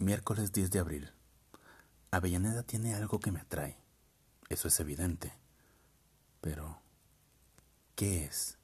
Miércoles 10 de abril. Avellaneda tiene algo que me atrae. Eso es evidente. Pero, ¿qué es?